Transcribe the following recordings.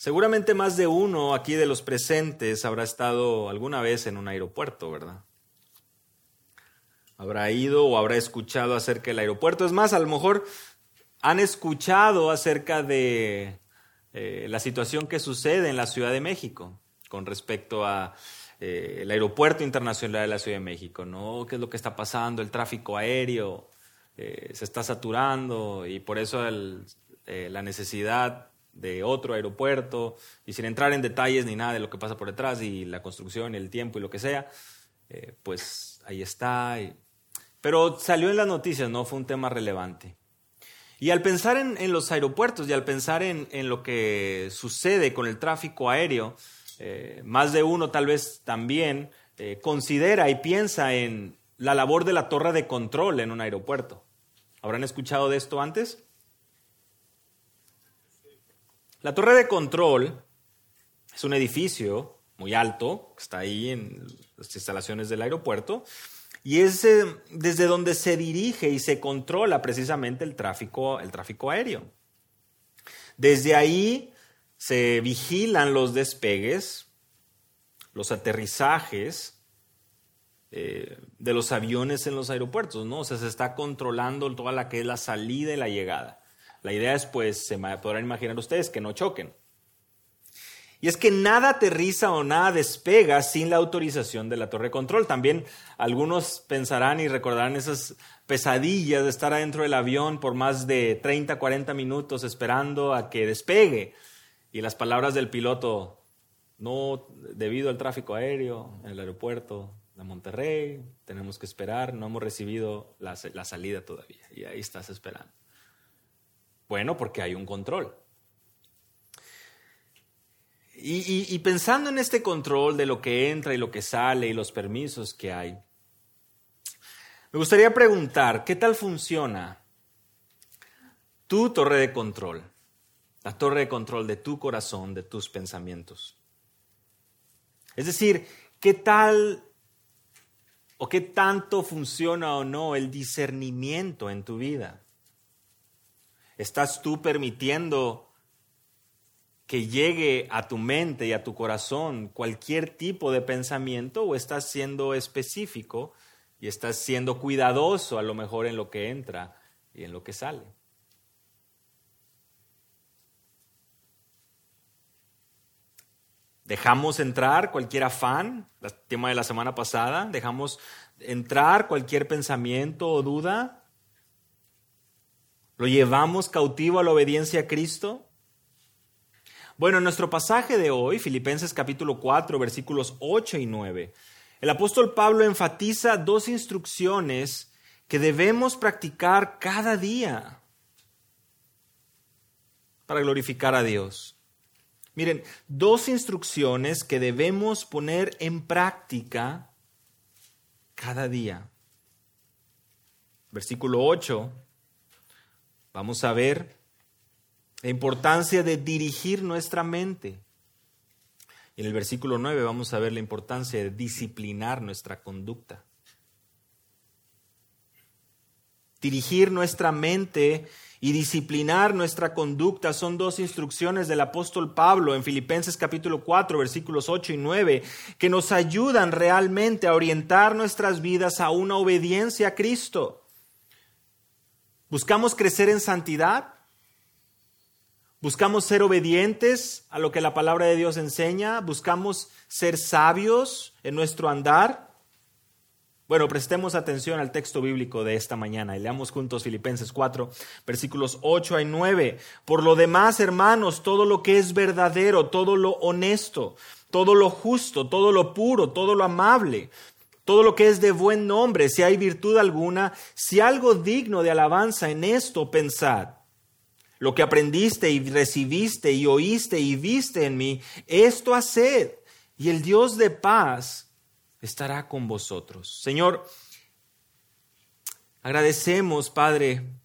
Seguramente más de uno aquí de los presentes habrá estado alguna vez en un aeropuerto, ¿verdad? Habrá ido o habrá escuchado acerca del aeropuerto. Es más, a lo mejor han escuchado acerca de eh, la situación que sucede en la Ciudad de México con respecto a eh, el aeropuerto internacional de la Ciudad de México, ¿no? ¿Qué es lo que está pasando? El tráfico aéreo eh, se está saturando y por eso la necesidad de otro aeropuerto y sin entrar en detalles ni nada de lo que pasa por detrás y la construcción el tiempo y lo que sea, eh, pues ahí está. Pero salió en las noticias, ¿no? Fue un tema relevante. Y al pensar en, los aeropuertos y al pensar en, lo que sucede con el tráfico aéreo, eh, más de uno tal vez también eh, considera y piensa en la labor de la torre de control en un aeropuerto. ¿Habrán escuchado de esto antes? La torre de control es un edificio muy alto, que está ahí en las instalaciones del aeropuerto, y es eh, desde donde se dirige y se controla precisamente el tráfico, el tráfico aéreo. Desde ahí se vigilan los despegues, los aterrizajes eh, de los aviones en los aeropuertos, ¿no? O sea, se está controlando toda la que es la salida y la llegada. La idea es, pues, se podrán imaginar ustedes, que no choquen. Y es que nada aterriza o nada despega sin la autorización de la torre de control. También algunos pensarán y recordarán esas pesadillas de estar adentro del avión por más de 30, 40 minutos esperando a que despegue. Y las palabras del piloto, no, debido al tráfico aéreo en el aeropuerto de Monterrey, tenemos que esperar, no hemos recibido la salida todavía. Y ahí estás esperando. Bueno, porque hay un control. Y, pensando en este control de lo que entra y lo que sale y los permisos que hay, me gustaría preguntar, ¿qué tal funciona tu torre de control? La torre de control de tu corazón, de tus pensamientos. Es decir, ¿qué tal o qué tanto funciona o no el discernimiento en tu vida? ¿Estás tú permitiendo que llegue a tu mente y a tu corazón cualquier tipo de pensamiento o estás siendo específico y estás siendo cuidadoso a lo mejor en lo que entra y en lo que sale? Dejamos entrar cualquier afán, el tema de la semana pasada, dejamos entrar cualquier pensamiento o duda ¿Lo llevamos cautivo a la obediencia a Cristo? Bueno, en nuestro pasaje de hoy, Filipenses capítulo 4, versículos 8 y 9, el apóstol Pablo enfatiza dos instrucciones que debemos practicar cada día para glorificar a Dios. Miren, dos instrucciones que debemos poner en práctica cada día. Versículo 8 Vamos a ver la importancia de dirigir nuestra mente. En el versículo 9 vamos a ver la importancia de disciplinar nuestra conducta. Dirigir nuestra mente y disciplinar nuestra conducta son dos instrucciones del apóstol Pablo en Filipenses capítulo 4 versículos 8 y 9 que nos ayudan realmente a orientar nuestras vidas a una obediencia a Cristo. ¿Buscamos crecer en santidad? ¿Buscamos ser obedientes a lo que la palabra de Dios enseña? ¿Buscamos ser sabios en nuestro andar? Bueno, prestemos atención al texto bíblico de esta mañana y leamos juntos Filipenses 4, versículos 8 y 9. Por lo demás, hermanos, todo lo que es verdadero, todo lo honesto, todo lo justo, todo lo puro, todo lo amable, todo lo que es de buen nombre, si hay virtud alguna, si algo digno de alabanza en esto pensad. Lo que aprendiste y recibiste y oíste y viste en mí, esto haced, y el Dios de paz estará con vosotros. Señor, agradecemos, Padre,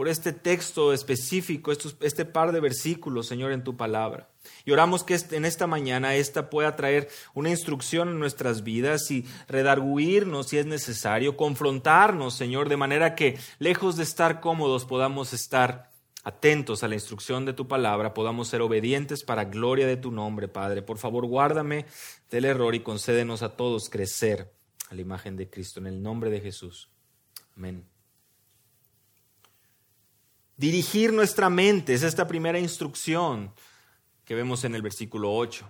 por este texto específico, este par de versículos, Señor, en tu palabra. Y oramos que en esta mañana esta pueda traer una instrucción en nuestras vidas y redarguirnos si es necesario, confrontarnos, Señor, de manera que lejos de estar cómodos podamos estar atentos a la instrucción de tu palabra, podamos ser obedientes para gloria de tu nombre, Padre. Por favor, guárdame del error y concédenos a todos crecer a la imagen de Cristo. En el nombre de Jesús. Amén. Dirigir nuestra mente es esta primera instrucción que vemos en el versículo 8.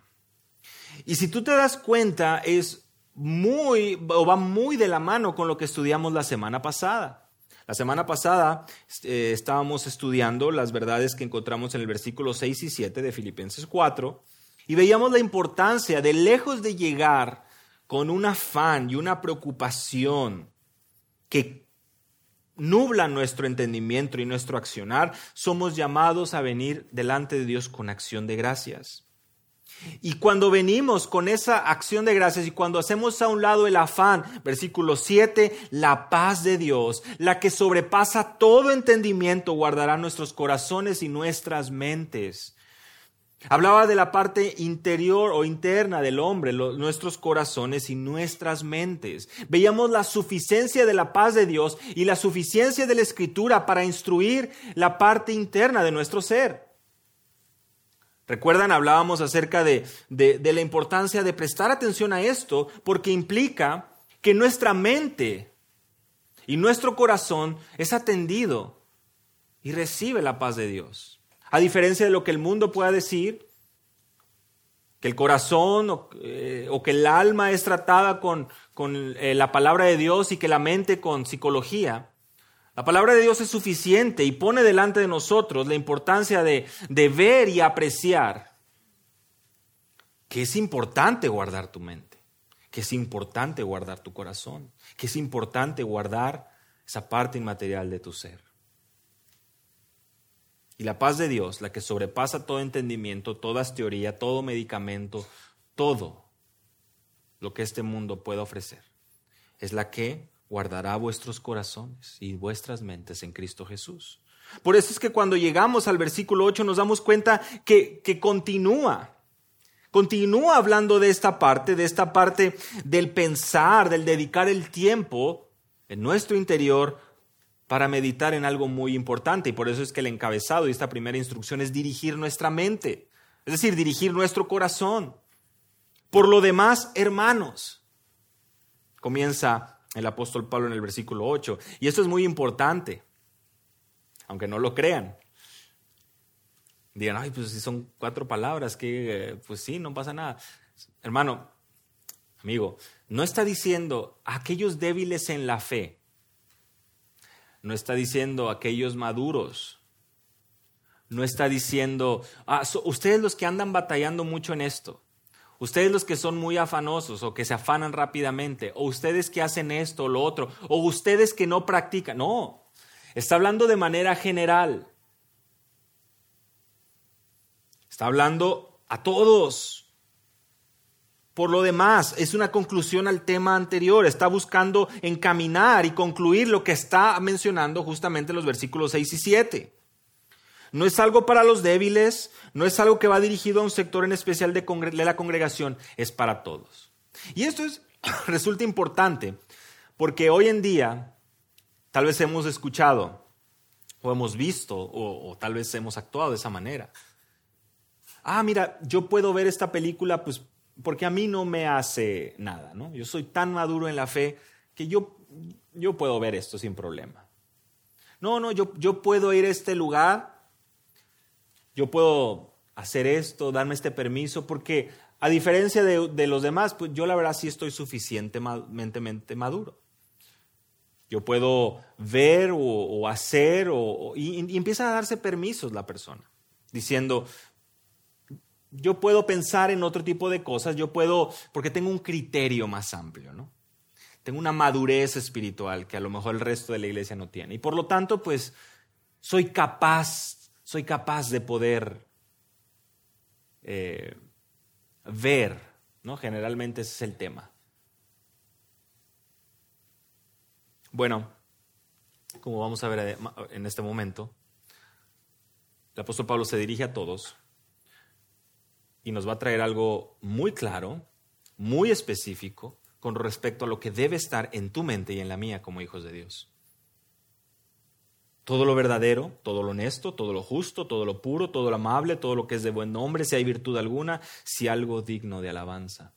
Y si tú te das cuenta, es muy o va muy de la mano con lo que estudiamos la semana pasada. La semana pasada eh, estábamos estudiando las verdades que encontramos en el versículo 6 y 7 de Filipenses 4 y veíamos la importancia de lejos de llegar con un afán y una preocupación que nubla nuestro entendimiento y nuestro accionar, somos llamados a venir delante de Dios con acción de gracias. Y cuando venimos con esa acción de gracias y cuando hacemos a un lado el afán, versículo 7, la paz de Dios, la que sobrepasa todo entendimiento, guardará nuestros corazones y nuestras mentes. Hablaba de la parte interior o interna del hombre, nuestros corazones y nuestras mentes. Veíamos la suficiencia de la paz de Dios y la suficiencia de la escritura para instruir la parte interna de nuestro ser. Recuerdan, hablábamos acerca de, de, la importancia de prestar atención a esto porque implica que nuestra mente y nuestro corazón es atendido y recibe la paz de Dios. A diferencia de lo que el mundo pueda decir, que el corazón o, eh, que el alma es tratada con, con eh, la palabra de Dios y que la mente con psicología, la palabra de Dios es suficiente y pone delante de nosotros la importancia de, de ver y apreciar que es importante guardar tu mente, que es importante guardar tu corazón, que es importante guardar esa parte inmaterial de tu ser. Y la paz de Dios, la que sobrepasa todo entendimiento, toda teoría, todo medicamento, todo lo que este mundo puede ofrecer, es la que guardará vuestros corazones y vuestras mentes en Cristo Jesús. Por eso es que cuando llegamos al versículo 8 nos damos cuenta que, que continúa. Continúa hablando de esta parte, de esta parte del pensar, del dedicar el tiempo en nuestro interior para meditar en algo muy importante. Y por eso es que el encabezado de esta primera instrucción es dirigir nuestra mente, es decir, dirigir nuestro corazón. Por lo demás, hermanos, comienza el apóstol Pablo en el versículo 8. Y esto es muy importante, aunque no lo crean. Digan, ay, pues si son cuatro palabras, que pues sí, no pasa nada. Hermano, amigo, no está diciendo aquellos débiles en la fe, no está diciendo aquellos maduros, no está diciendo, ah, ustedes los que andan batallando mucho en esto, Ustedes los que son muy afanosos o que se afanan rápidamente, o ustedes que hacen esto o lo otro, o ustedes que no practican. No, está hablando de manera general. Está hablando a todos. Por lo demás, es una conclusión al tema anterior. Está buscando encaminar y concluir lo que está mencionando justamente en los versículos 6 y 7. No es algo para los débiles, no es algo que va dirigido a un sector en especial de, la congregación, es para todos. Y esto es, resulta importante porque hoy en día tal vez hemos escuchado o hemos visto o, o tal vez hemos actuado de esa manera. Ah, mira, yo puedo ver esta película pues porque a mí no me hace nada, ¿no? Yo soy tan maduro en la fe que yo, yo puedo ver esto sin problema. No, no, yo, yo puedo ir a este lugar yo puedo hacer esto, darme este permiso, porque a diferencia de, los demás, pues yo la verdad sí estoy suficientemente maduro. Yo puedo ver o, hacer, o, y, y, empieza a darse permisos la persona, diciendo, yo puedo pensar en otro tipo de cosas, yo puedo, porque tengo un criterio más amplio, ¿no? Tengo una madurez espiritual que a lo mejor el resto de la iglesia no tiene. Y por lo tanto, pues soy capaz soy capaz de poder eh, ver, ¿no? Generalmente ese es el tema. Bueno, como vamos a ver en este momento, el apóstol Pablo se dirige a todos y nos va a traer algo muy claro, muy específico, con respecto a lo que debe estar en tu mente y en la mía como hijos de Dios. todo lo verdadero, todo lo honesto, todo lo justo, todo lo puro, todo lo amable, todo lo que es de buen nombre, si hay virtud alguna, si algo digno de alabanza.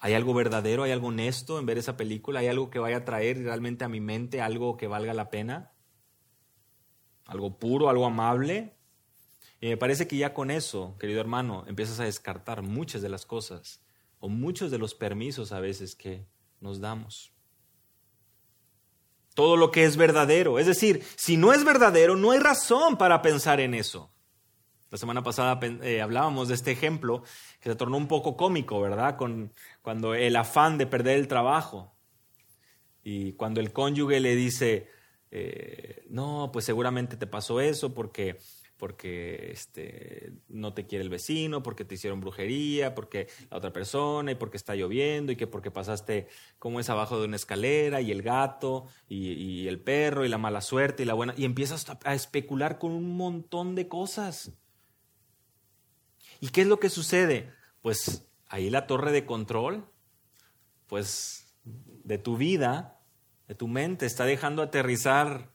¿Hay algo verdadero, hay algo honesto en ver esa película? ¿Hay algo que vaya a traer realmente a mi mente algo que valga la pena? ¿Algo puro, algo amable? Y me parece que ya con eso, querido hermano, empiezas a descartar muchas de las cosas o muchos de los permisos a veces que nos damos. Todo lo que es verdadero. Es decir, si no es verdadero, no hay razón para pensar en eso. La semana pasada eh, hablábamos de este ejemplo que se tornó un poco cómico, ¿verdad? Con, cuando el afán de perder el trabajo y cuando el cónyuge le dice, eh, no, pues seguramente te pasó eso porque porque este, no te quiere el vecino, porque te hicieron brujería, porque la otra persona, y porque está lloviendo, y que porque pasaste como es abajo de una escalera, y el gato, y, el perro, y la mala suerte, y la buena, y empiezas a especular con un montón de cosas. ¿Y qué es lo que sucede? Pues ahí la torre de control, pues de tu vida, de tu mente, está dejando aterrizar,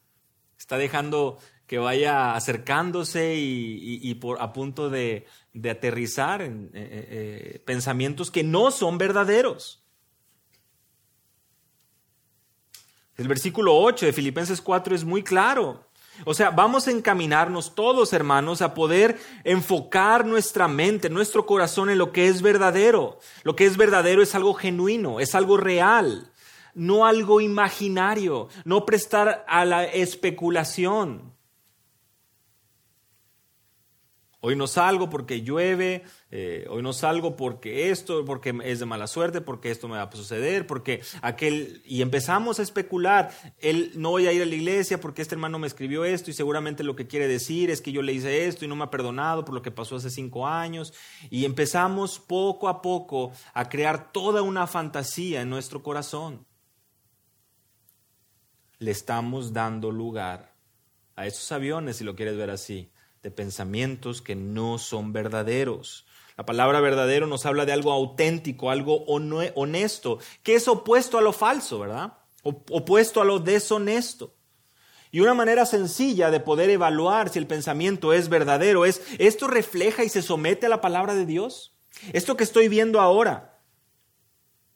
está dejando que vaya acercándose y, por, a punto de, aterrizar en eh, eh, eh, pensamientos que no son verdaderos. El versículo 8 de Filipenses 4 es muy claro. O sea, vamos a encaminarnos todos, hermanos, a poder enfocar nuestra mente, nuestro corazón en lo que es verdadero. Lo que es verdadero es algo genuino, es algo real, no algo imaginario, no prestar a la especulación. Hoy no salgo porque llueve, eh, hoy no salgo porque esto, porque es de mala suerte, porque esto me va a suceder, porque aquel... Y empezamos a especular, él no voy a ir a la iglesia porque este hermano me escribió esto y seguramente lo que quiere decir es que yo le hice esto y no me ha perdonado por lo que pasó hace cinco años. Y empezamos poco a poco a crear toda una fantasía en nuestro corazón. Le estamos dando lugar a esos aviones, si lo quieres ver así de pensamientos que no son verdaderos. La palabra verdadero nos habla de algo auténtico, algo honesto, que es opuesto a lo falso, ¿verdad? Opuesto a lo deshonesto. Y una manera sencilla de poder evaluar si el pensamiento es verdadero es, ¿esto refleja y se somete a la palabra de Dios? ¿Esto que estoy viendo ahora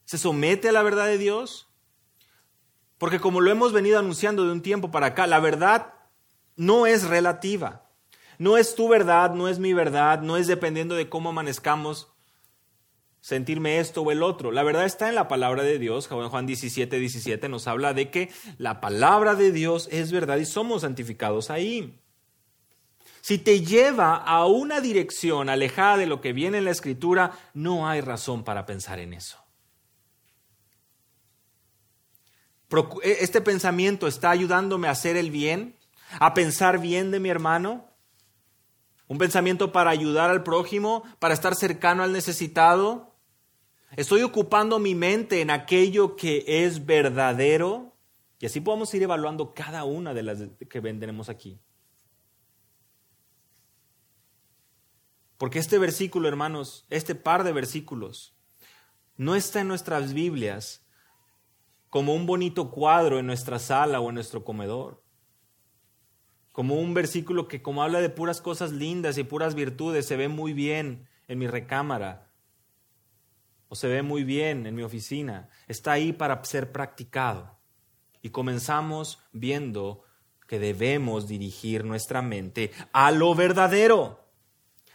se somete a la verdad de Dios? Porque como lo hemos venido anunciando de un tiempo para acá, la verdad no es relativa. No es tu verdad, no es mi verdad, no es dependiendo de cómo amanezcamos sentirme esto o el otro. La verdad está en la palabra de Dios. Juan 17, 17 nos habla de que la palabra de Dios es verdad y somos santificados ahí. Si te lleva a una dirección alejada de lo que viene en la escritura, no hay razón para pensar en eso. E, ¿Este pensamiento está ayudándome a hacer el bien? ¿A pensar bien de mi hermano? Un pensamiento para ayudar al prójimo, para estar cercano al necesitado. Estoy ocupando mi mente en aquello que es verdadero. Y así podemos ir evaluando cada una de las que vendremos aquí. Porque este versículo, hermanos, este par de versículos, no está en nuestras Biblias como un bonito cuadro en nuestra sala o en nuestro comedor como un versículo que como habla de puras cosas lindas y puras virtudes, se ve muy bien en mi recámara o se ve muy bien en mi oficina. Está ahí para ser practicado. Y comenzamos viendo que debemos dirigir nuestra mente a lo verdadero,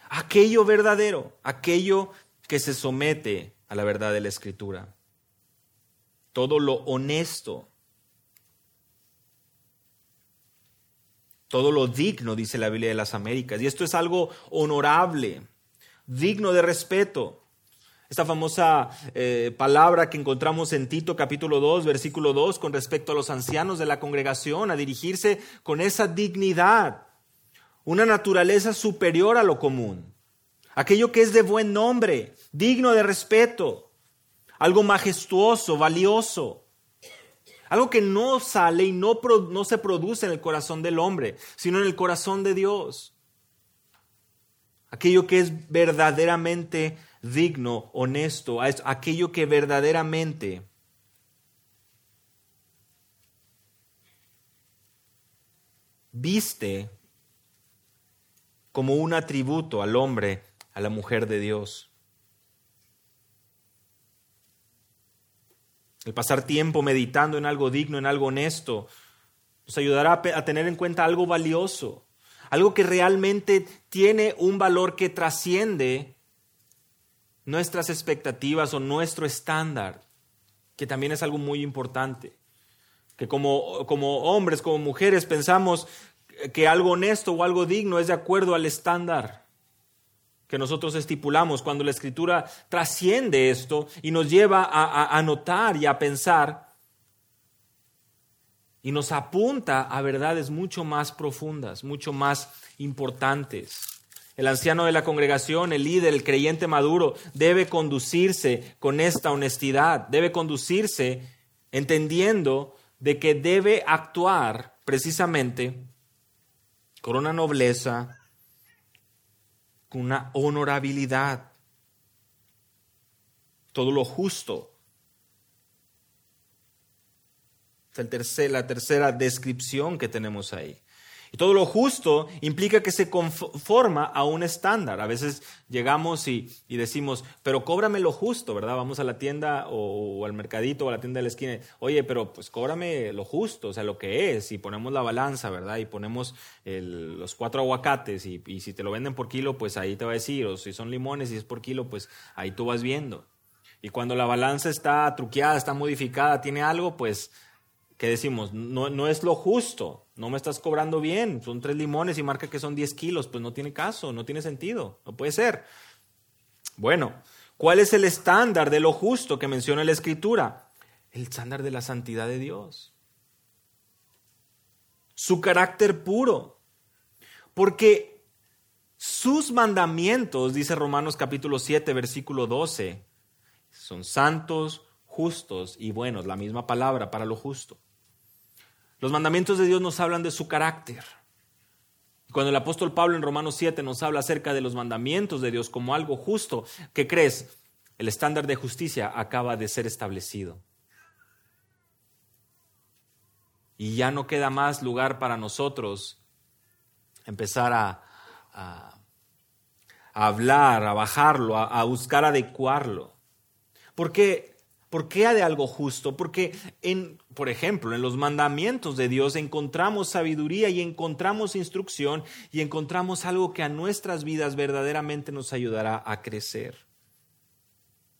aquello verdadero, aquello que se somete a la verdad de la Escritura. Todo lo honesto, todo lo digno, dice la Biblia de las Américas. Y esto es algo honorable, digno de respeto. Esta famosa eh, palabra que encontramos en Tito capítulo 2, versículo 2, con respecto a los ancianos de la congregación, a dirigirse con esa dignidad, una naturaleza superior a lo común, aquello que es de buen nombre, digno de respeto, algo majestuoso, valioso. Algo que no sale y no, no se produce en el corazón del hombre, sino en el corazón de Dios. Aquello que es verdaderamente digno, honesto, aquello que verdaderamente viste como un atributo al hombre, a la mujer de Dios. El pasar tiempo meditando en algo digno, en algo honesto, nos ayudará a tener en cuenta algo valioso, algo que realmente tiene un valor que trasciende nuestras expectativas o nuestro estándar, que también es algo muy importante. Que como, como hombres, como mujeres, pensamos que algo honesto o algo digno es de acuerdo al estándar que nosotros estipulamos, cuando la escritura trasciende esto y nos lleva a, a, notar y a pensar y nos apunta a verdades mucho más profundas, mucho más importantes. El anciano de la congregación, el líder, el creyente maduro, debe conducirse con esta honestidad, debe conducirse entendiendo de que debe actuar precisamente con una nobleza, con una honorabilidad, todo lo justo. Es la tercera descripción que tenemos ahí. Y todo lo justo implica que se conforma a un estándar. A veces llegamos y, decimos, pero cóbrame lo justo, ¿verdad? Vamos a la tienda o, al mercadito o a la tienda de la esquina. Oye, pero pues cóbrame lo justo, o sea, lo que es. Y ponemos la balanza, ¿verdad? Y ponemos los cuatro aguacates y, y si te lo venden por kilo, pues ahí te va a decir. O si son limones y es por kilo, pues ahí tú vas viendo. Y cuando la balanza está truqueada, está modificada, tiene algo, pues ¿qué decimos? No, no es lo justo, no me estás cobrando bien, son tres limones y marca que son 10 kilos, pues no tiene caso, no tiene sentido, no puede ser. Bueno, ¿cuál es el estándar de lo justo que menciona la Escritura? El estándar de la santidad de Dios. Su carácter puro. Porque sus mandamientos, dice Romanos capítulo 7, versículo 12, son santos, justos y buenos, la misma palabra para lo justo. Los mandamientos de Dios nos hablan de su carácter. Cuando el apóstol Pablo en Romanos 7 nos habla acerca de los mandamientos de Dios como algo justo, ¿qué crees? El estándar de justicia acaba de ser establecido. Y ya no queda más lugar para nosotros empezar a, hablar, a bajarlo, a, a buscar adecuarlo. Porque ¿Por qué ha de algo justo? Porque, en, por ejemplo, en los mandamientos de Dios encontramos sabiduría y encontramos instrucción y encontramos algo que a nuestras vidas verdaderamente nos ayudará a crecer.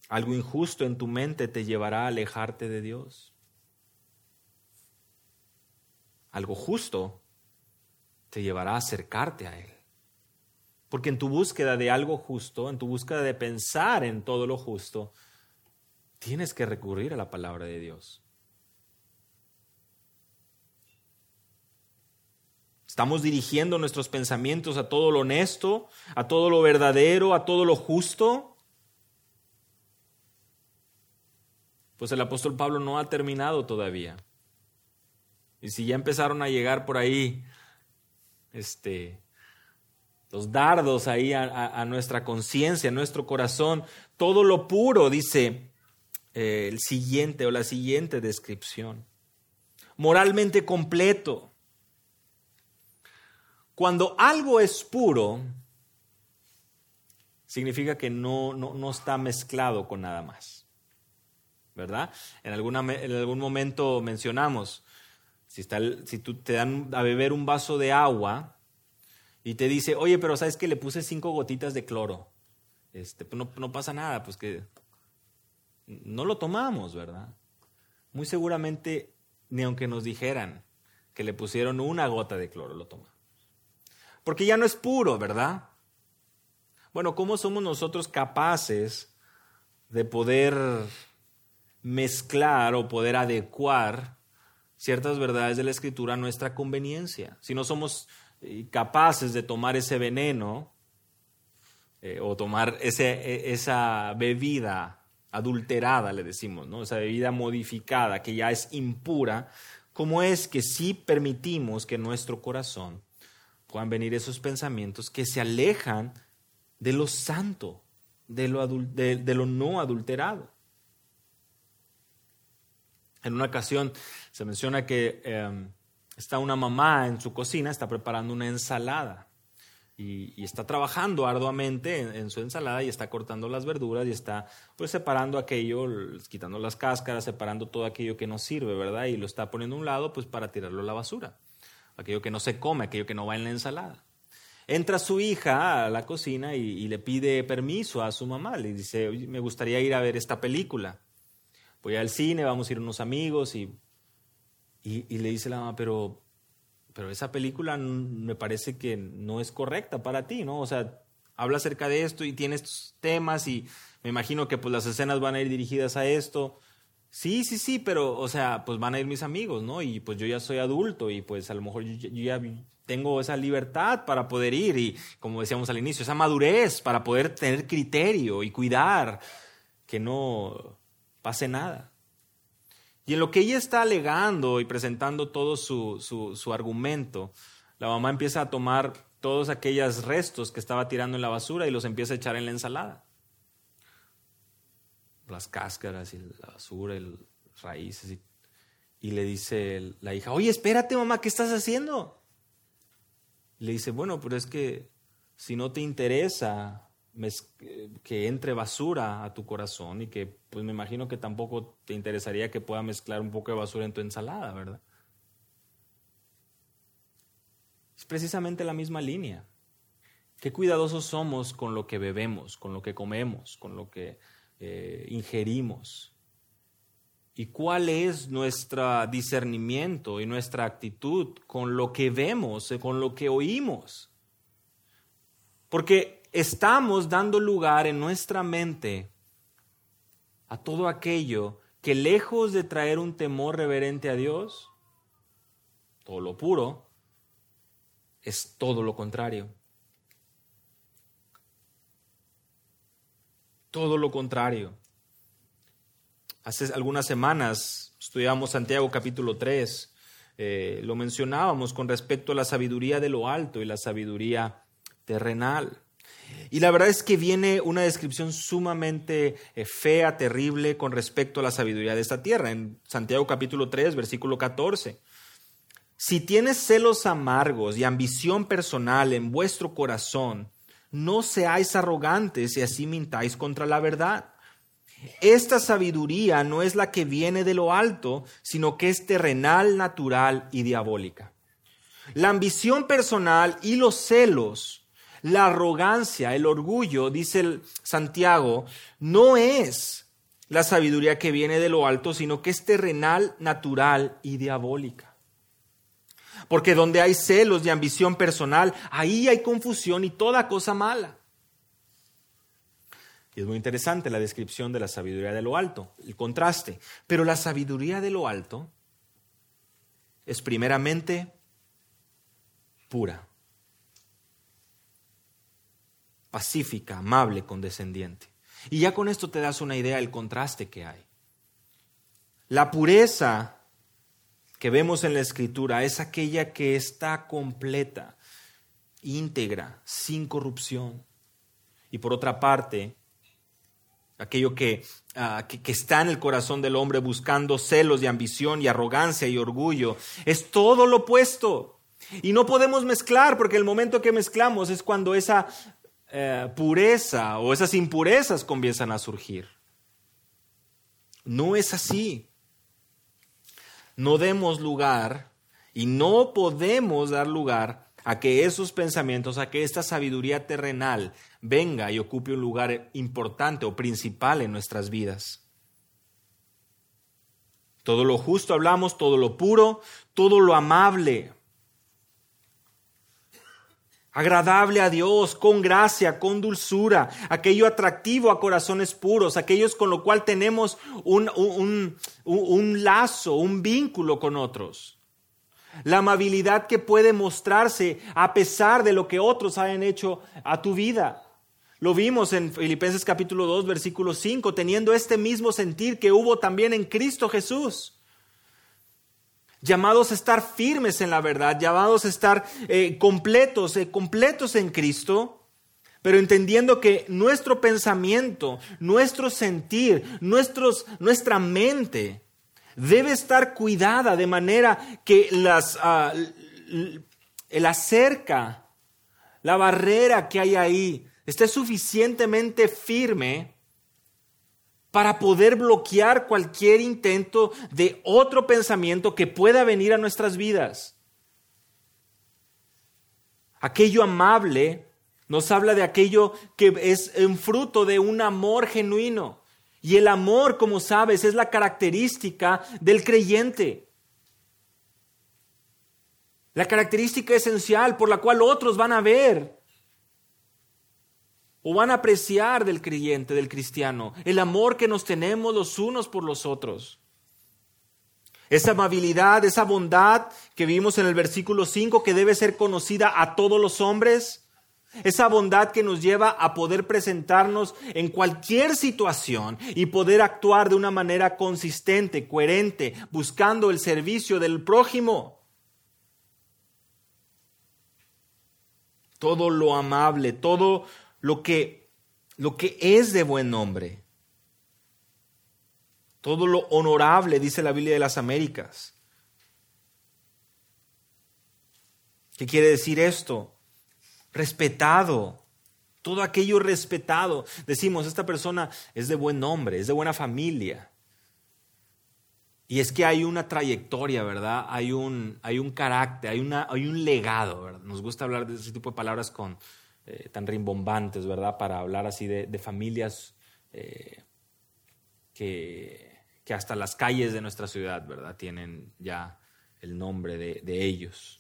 Algo injusto en tu mente te llevará a alejarte de Dios. Algo justo te llevará a acercarte a Él. Porque en tu búsqueda de algo justo, en tu búsqueda de pensar en todo lo justo, tienes que recurrir a la palabra de Dios. Estamos dirigiendo nuestros pensamientos a todo lo honesto, a todo lo verdadero, a todo lo justo. Pues el apóstol Pablo no ha terminado todavía. Y si ya empezaron a llegar por ahí, este, los dardos ahí a, a nuestra conciencia, a nuestro corazón, todo lo puro, dice, eh, el siguiente o la siguiente descripción. Moralmente completo. Cuando algo es puro, significa que no, no, está mezclado con nada más. ¿Verdad? En, alguna, en algún momento mencionamos, si, está si tú te dan a beber un vaso de agua y te dice, oye, pero sabes que le puse cinco gotitas de cloro. Este, pues no, no pasa nada, pues que no lo tomamos, ¿verdad? Muy seguramente, ni aunque nos dijeran que le pusieron una gota de cloro, lo tomamos. Porque ya no es puro, ¿verdad? Bueno, ¿cómo somos nosotros capaces de poder mezclar o poder adecuar ciertas verdades de la escritura a nuestra conveniencia? Si no somos eh, capaces de tomar ese veneno eh, o tomar ese, e, esa bebida adulterada, le decimos, ¿no? esa bebida modificada que ya es impura, ¿cómo es que si permitimos que en nuestro corazón puedan venir esos pensamientos que se alejan de lo santo, de lo, no adulterado? En una ocasión se menciona que em, está una mamá en su cocina, está preparando una ensalada. Y, está trabajando arduamente en, su ensalada y está cortando las verduras y está pues separando aquello, quitando las cáscaras, separando todo aquello que no sirve, ¿verdad? Y lo está poniendo a un lado pues para tirarlo a la basura, aquello que no se come, aquello que no va en la ensalada. Entra su hija a la cocina y, le pide permiso a su mamá, le dice, me gustaría ir a ver esta película. Voy al cine, vamos a ir unos amigos y, y le dice la mamá, pero pero esa película me parece que no es correcta para ti, ¿no? O sea, habla acerca de esto y tiene estos temas y me imagino que pues las escenas van a ir dirigidas a esto. Sí, sí, sí, pero, o sea, pues van a ir mis amigos, ¿no? Y pues yo ya soy adulto y pues a lo mejor yo, ya tengo esa libertad para poder ir y, como decíamos al inicio, esa madurez para poder tener criterio y cuidar que no pase nada. Y en lo que ella está alegando y presentando todo su, su, argumento, la mamá empieza a tomar todos aquellos restos que estaba tirando en la basura y los empieza a echar en la ensalada. Las cáscaras y la basura las raíces. Y, y le dice la hija, oye, espérate mamá, ¿qué estás haciendo? Le dice, bueno, pero es que si no te interesa que entre basura a tu corazón y que pues me imagino que tampoco te interesaría que pueda mezclar un poco de basura en tu ensalada, ¿verdad? Es precisamente la misma línea. Qué cuidadosos somos con lo que bebemos, con lo que comemos, con lo que eh, ingerimos. ¿Y cuál es nuestro discernimiento y nuestra actitud con lo que vemos, con lo que oímos? Porque estamos dando lugar en nuestra mente a todo aquello que lejos de traer un temor reverente a Dios, todo lo puro, es todo lo contrario. Todo lo contrario. Hace algunas semanas estudiamos Santiago capítulo 3, eh, lo mencionábamos con respecto a la sabiduría de lo alto y la sabiduría terrenal. Y la verdad es que viene una descripción sumamente eh, fea, terrible con respecto a la sabiduría de esta tierra, en Santiago capítulo 3, versículo 14. Si tienes celos amargos y ambición personal en vuestro corazón, no seáis arrogantes y así mintáis contra la verdad. Esta sabiduría no es la que viene de lo alto, sino que es terrenal, natural y diabólica. La ambición personal y los celos la arrogancia, el orgullo, dice Santiago, no es la sabiduría que viene de lo alto, sino que es terrenal, natural y diabólica. Porque donde hay celos y ambición personal, ahí hay confusión y toda cosa mala. Y es muy interesante la descripción de la sabiduría de lo alto, el contraste. Pero la sabiduría de lo alto es primeramente pura pacífica, amable, condescendiente. Y ya con esto te das una idea del contraste que hay. La pureza que vemos en la escritura es aquella que está completa, íntegra, sin corrupción. Y por otra parte, aquello que, ah, que, está en el corazón del hombre buscando celos y ambición y arrogancia y orgullo, es todo lo opuesto. Y no podemos mezclar, porque el momento que mezclamos es cuando esa eh, pureza o esas impurezas comienzan a surgir. No es así. No demos lugar y no podemos dar lugar a que esos pensamientos, a que esta sabiduría terrenal venga y ocupe un lugar importante o principal en nuestras vidas. Todo lo justo hablamos, todo lo puro, todo lo amable, agradable a Dios, con gracia, con dulzura, aquello atractivo a corazones puros, aquellos con lo cual tenemos un, un, lazo, un vínculo con otros. La amabilidad que puede mostrarse a pesar de lo que otros hayan hecho a tu vida. Lo vimos en Filipenses capítulo 2, versículo 5, teniendo este mismo sentir que hubo también en Cristo Jesús llamados a estar firmes en la verdad, llamados a estar eh, completos, eh, completos en Cristo, pero entendiendo que nuestro pensamiento, nuestro sentir, nuestra mente debe estar cuidada de manera que las, ah, el acerca, la barrera que hay ahí, esté suficientemente firme para poder bloquear cualquier intento de otro pensamiento que pueda venir a nuestras vidas. Aquello amable nos habla de aquello que es un fruto de un amor genuino. Y el amor, como sabes, es la característica del creyente. La característica esencial por la cual otros van a ver o van a apreciar del creyente, del cristiano, el amor que nos tenemos los unos por los otros. Esa amabilidad, esa bondad que vimos en el versículo 5 que debe ser conocida a todos los hombres, esa bondad que nos lleva a poder presentarnos en cualquier situación y poder actuar de una manera consistente, coherente, buscando el servicio del prójimo. Todo lo amable, todo lo que, lo que es de buen nombre. Todo lo honorable, dice la Biblia de las Américas. ¿Qué quiere decir esto? Respetado. Todo aquello respetado. Decimos, esta persona es de buen nombre, es de buena familia. Y es que hay una trayectoria, ¿verdad? Hay un, hay un carácter, hay, una, hay un legado, ¿verdad? Nos gusta hablar de ese tipo de palabras con, eh, tan rimbombantes, ¿verdad? Para hablar así de, familias eh, que, que, hasta las calles de nuestra ciudad, ¿verdad? Tienen ya el nombre de, ellos.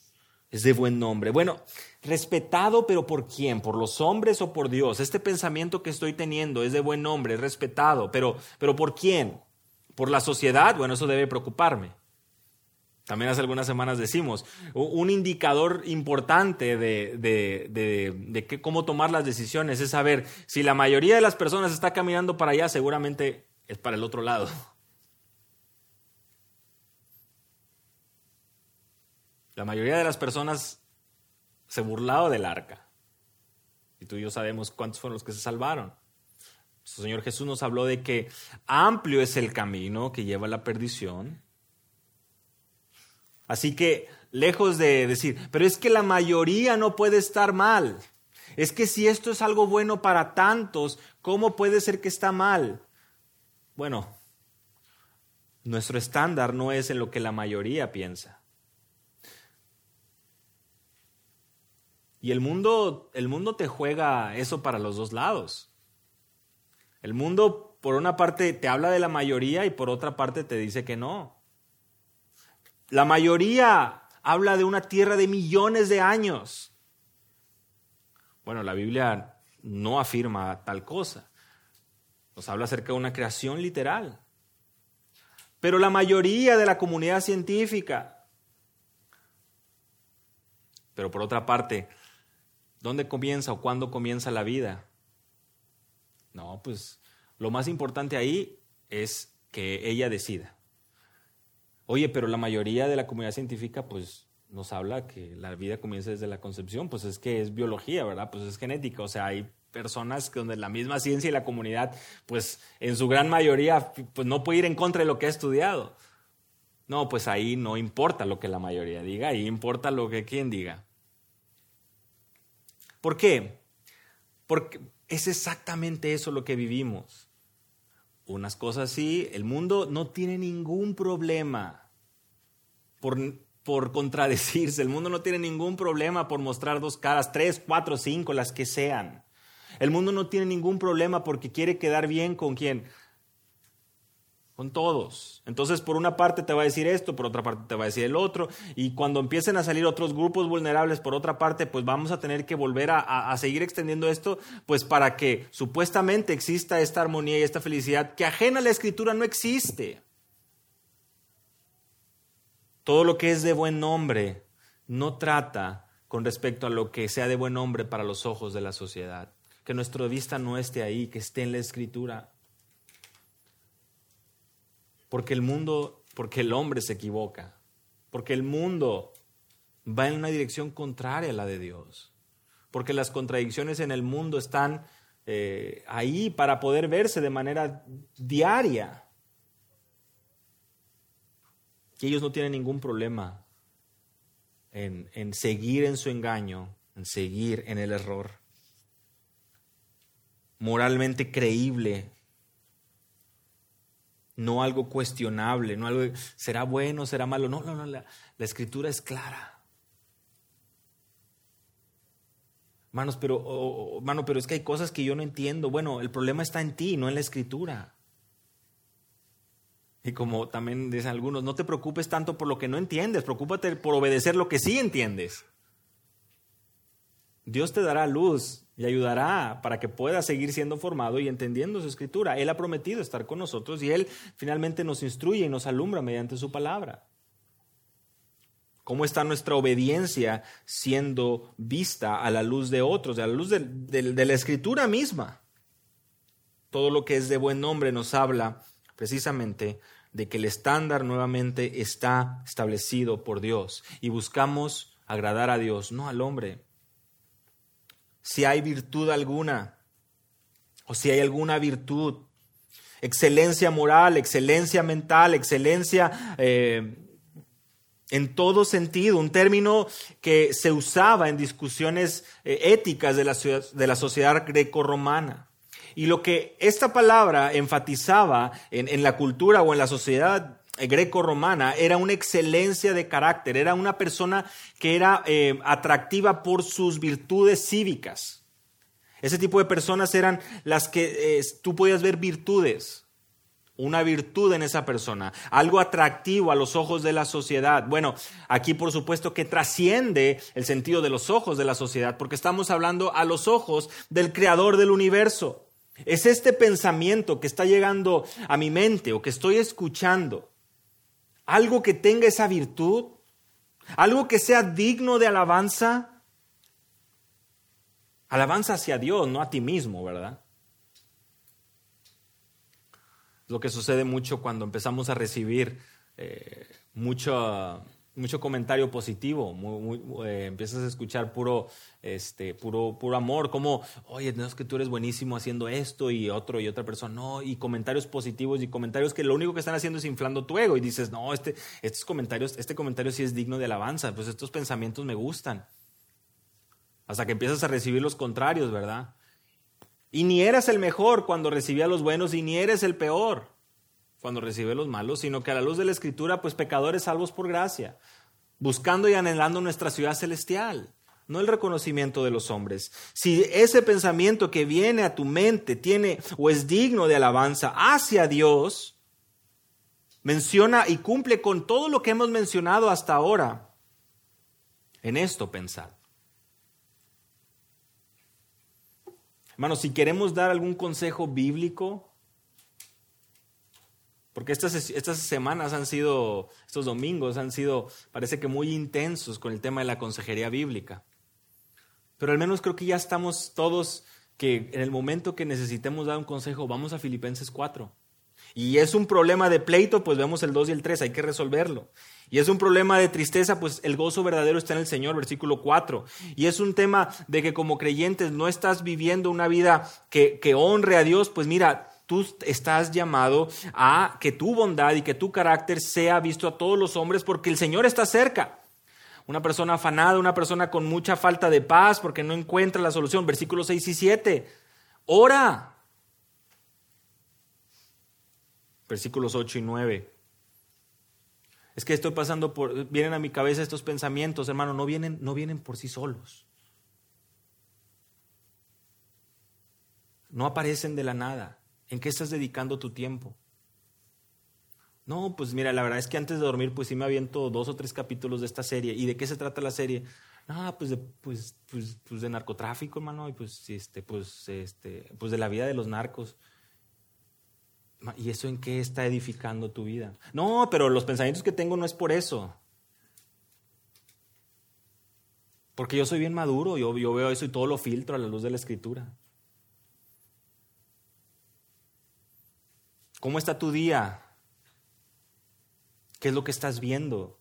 Es de buen nombre. Bueno, respetado, pero ¿por quién? ¿Por los hombres o por Dios? Este pensamiento que estoy teniendo es de buen nombre, es respetado, pero, pero ¿por quién? ¿Por la sociedad? Bueno, eso debe preocuparme. También hace algunas semanas decimos, un indicador importante de, de, cómo tomar las decisiones es saber si la mayoría de las personas está caminando para allá, seguramente es para el otro lado. La mayoría de las personas se burlaron del arca. Y tú y yo sabemos cuántos fueron los que se salvaron. El Señor Jesús nos habló de que amplio es el camino que lleva a la perdición Así que, lejos de decir, pero es que la mayoría no puede estar mal. Es que si esto es algo bueno para tantos, ¿cómo puede ser que está mal? Bueno, nuestro estándar no es en lo que la mayoría piensa. Y el mundo, el mundo te juega eso para los dos lados. El mundo, por una parte, te habla de la mayoría y por otra parte te dice que no. La mayoría habla de una tierra de millones de años. Bueno, la Biblia no afirma tal cosa. Nos habla acerca de una creación literal. Pero la mayoría de la comunidad científica. Pero por otra parte, ¿dónde comienza o cuándo comienza la vida? No, pues lo más importante ahí es que ella decida. Oye, pero la mayoría de la comunidad científica, pues, nos habla que la vida comienza desde la concepción, pues es que es biología, ¿verdad? Pues es genética, o sea, hay personas donde la misma ciencia y la comunidad, pues en su gran mayoría, pues no puede ir en contra de lo que ha estudiado. No, pues ahí no importa lo que la mayoría diga, ahí importa lo que quien diga. ¿Por qué? Porque es exactamente eso lo que vivimos. Unas cosas sí, el mundo no tiene ningún problema por, por contradecirse. El mundo no tiene ningún problema por mostrar dos caras, tres, cuatro, cinco, las que sean. El mundo no tiene ningún problema porque quiere quedar bien con quién. Con todos. Entonces, por una parte te va a decir esto, por otra parte te va a decir el otro. Y cuando empiecen a salir otros grupos vulnerables, por otra parte, pues vamos a tener que volver a, a seguir extendiendo esto, pues para que supuestamente exista esta armonía y esta felicidad que ajena a la escritura no existe. Todo lo que es de buen nombre no trata con respecto a lo que sea de buen nombre para los ojos de la sociedad. Que nuestra vista no esté ahí, que esté en la escritura. Porque el mundo, porque el hombre se equivoca. Porque el mundo va en una dirección contraria a la de Dios. Porque las contradicciones en el mundo están eh, ahí para poder verse de manera diaria. Y ellos no tienen ningún problema en, en seguir en su engaño, en seguir en el error. Moralmente creíble, no algo cuestionable, no algo, será bueno, será malo. No, no, no, la, la escritura es clara. Manos, pero, mano, pero es que hay cosas que yo no entiendo. Bueno, el problema está en ti, no en la escritura. Y como también dicen algunos, no te preocupes tanto por lo que no entiendes, preocúpate por obedecer lo que sí entiendes. Dios te dará luz y ayudará para que puedas seguir siendo formado y entendiendo su escritura. Él ha prometido estar con nosotros y Él finalmente nos instruye y nos alumbra mediante su palabra. ¿Cómo está nuestra obediencia siendo vista a la luz de otros, a la luz de la escritura misma? Todo lo que es de buen nombre nos habla precisamente de que el estándar nuevamente está establecido por Dios y buscamos agradar a Dios, no al hombre. Si hay virtud alguna, o si hay alguna virtud, excelencia moral, excelencia mental, excelencia eh, en todo sentido, un término que se usaba en discusiones eh, éticas de la, de la sociedad. Y lo que esta palabra enfatizaba en, la cultura o en la sociedad greco-romana era una excelencia de carácter, era una persona que era eh, atractiva por sus virtudes cívicas. Ese tipo de personas eran las que tú podías ver virtudes, una virtud en esa persona, algo atractivo a los ojos de la sociedad. Bueno, aquí por supuesto que trasciende el sentido de los ojos de la sociedad, porque estamos hablando a los ojos del creador del universo. Es este pensamiento que está llegando a mi mente o que estoy escuchando. Algo que tenga esa virtud, algo que sea digno de alabanza. Alabanza hacia Dios, no a ti mismo, ¿verdad? Lo que sucede mucho cuando empezamos a recibir eh, mucho comentario positivo, eh, empiezas a escuchar puro, este, puro, puro amor, como, oye, no es que tú eres buenísimo haciendo esto y otro y otra persona, no, y comentarios positivos y comentarios que lo único que están haciendo es inflando tu ego y dices, no, este, estos comentarios, este comentario sí es digno de alabanza, pues estos pensamientos me gustan. Hasta que empiezas a recibir los contrarios, ¿verdad? Y ni eras el mejor cuando recibía los buenos y ni eres el peor cuando recibe los malos, sino que a la luz de la Escritura, pues pecadores salvos por gracia, buscando y anhelando nuestra ciudad celestial, no el reconocimiento de los hombres. Si ese pensamiento que viene a tu mente tiene o es digno de alabanza hacia Dios, menciona y cumple con todo lo que hemos mencionado hasta ahora, en esto pensad. Hermanos, si queremos dar algún consejo bíblico, porque estas, estas semanas han sido, estos domingos han sido, parece que muy intensos con el tema de la consejería bíblica. Pero al menos creo que ya estamos todos que en el momento que necesitemos dar un consejo, vamos a Filipenses 4. Y es un problema de pleito, pues vemos el 2 y el 3, hay que resolverlo. Y es un problema de tristeza, pues el gozo verdadero está en el Señor, versículo 4. Y es un tema de que como creyentes no estás viviendo una vida que, que honre a Dios, pues mira, tú estás llamado a que tu bondad y que tu carácter sea visto a todos los hombres porque el Señor está cerca. Una persona afanada, una persona con mucha falta de paz porque no encuentra la solución. Versículos 6 y 7. Ora. Versículos 8 y 9. Es que estoy pasando por, vienen a mi cabeza estos pensamientos, hermano, no vienen, no vienen por sí solos. No aparecen de la nada. ¿En qué estás dedicando tu tiempo? No, pues mira, la verdad es que antes de dormir, pues sí me aviento dos o tres capítulos de esta serie. ¿Y de qué se trata la serie? Ah, pues de, pues, pues, pues de narcotráfico, hermano, y pues, este, pues, este, pues de la vida de los narcos. ¿Y eso en qué está edificando tu vida? No, pero los pensamientos que tengo no es por eso. Porque yo soy bien maduro, yo, yo veo eso y todo lo filtro a la luz de la escritura. ¿Cómo está tu día? ¿Qué es lo que estás viendo?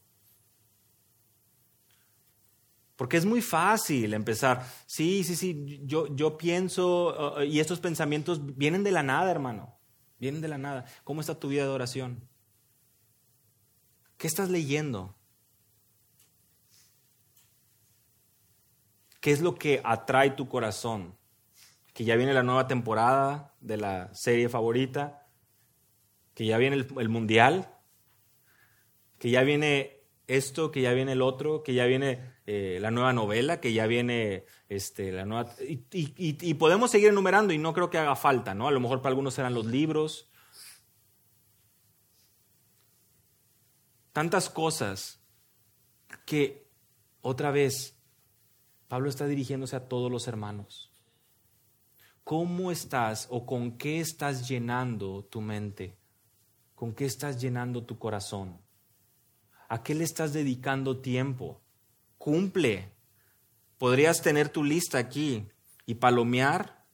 Porque es muy fácil empezar, sí, sí, sí, yo, yo pienso, uh, y estos pensamientos vienen de la nada, hermano, vienen de la nada. ¿Cómo está tu vida de oración? ¿Qué estás leyendo? ¿Qué es lo que atrae tu corazón? Que ya viene la nueva temporada de la serie favorita, que ya viene el, mundial, que ya viene esto, que ya viene el otro, que ya viene eh, la nueva novela, que ya viene este, la nueva... Y, podemos seguir enumerando y no creo que haga falta, ¿no? A lo mejor para algunos serán los libros. Tantas cosas que otra vez Pablo está dirigiéndose a todos los hermanos. ¿Cómo estás o con qué estás llenando tu mente? ¿Con qué estás llenando tu corazón? ¿A qué le estás dedicando tiempo? Cumple. Podrías tener tu lista aquí y palomear.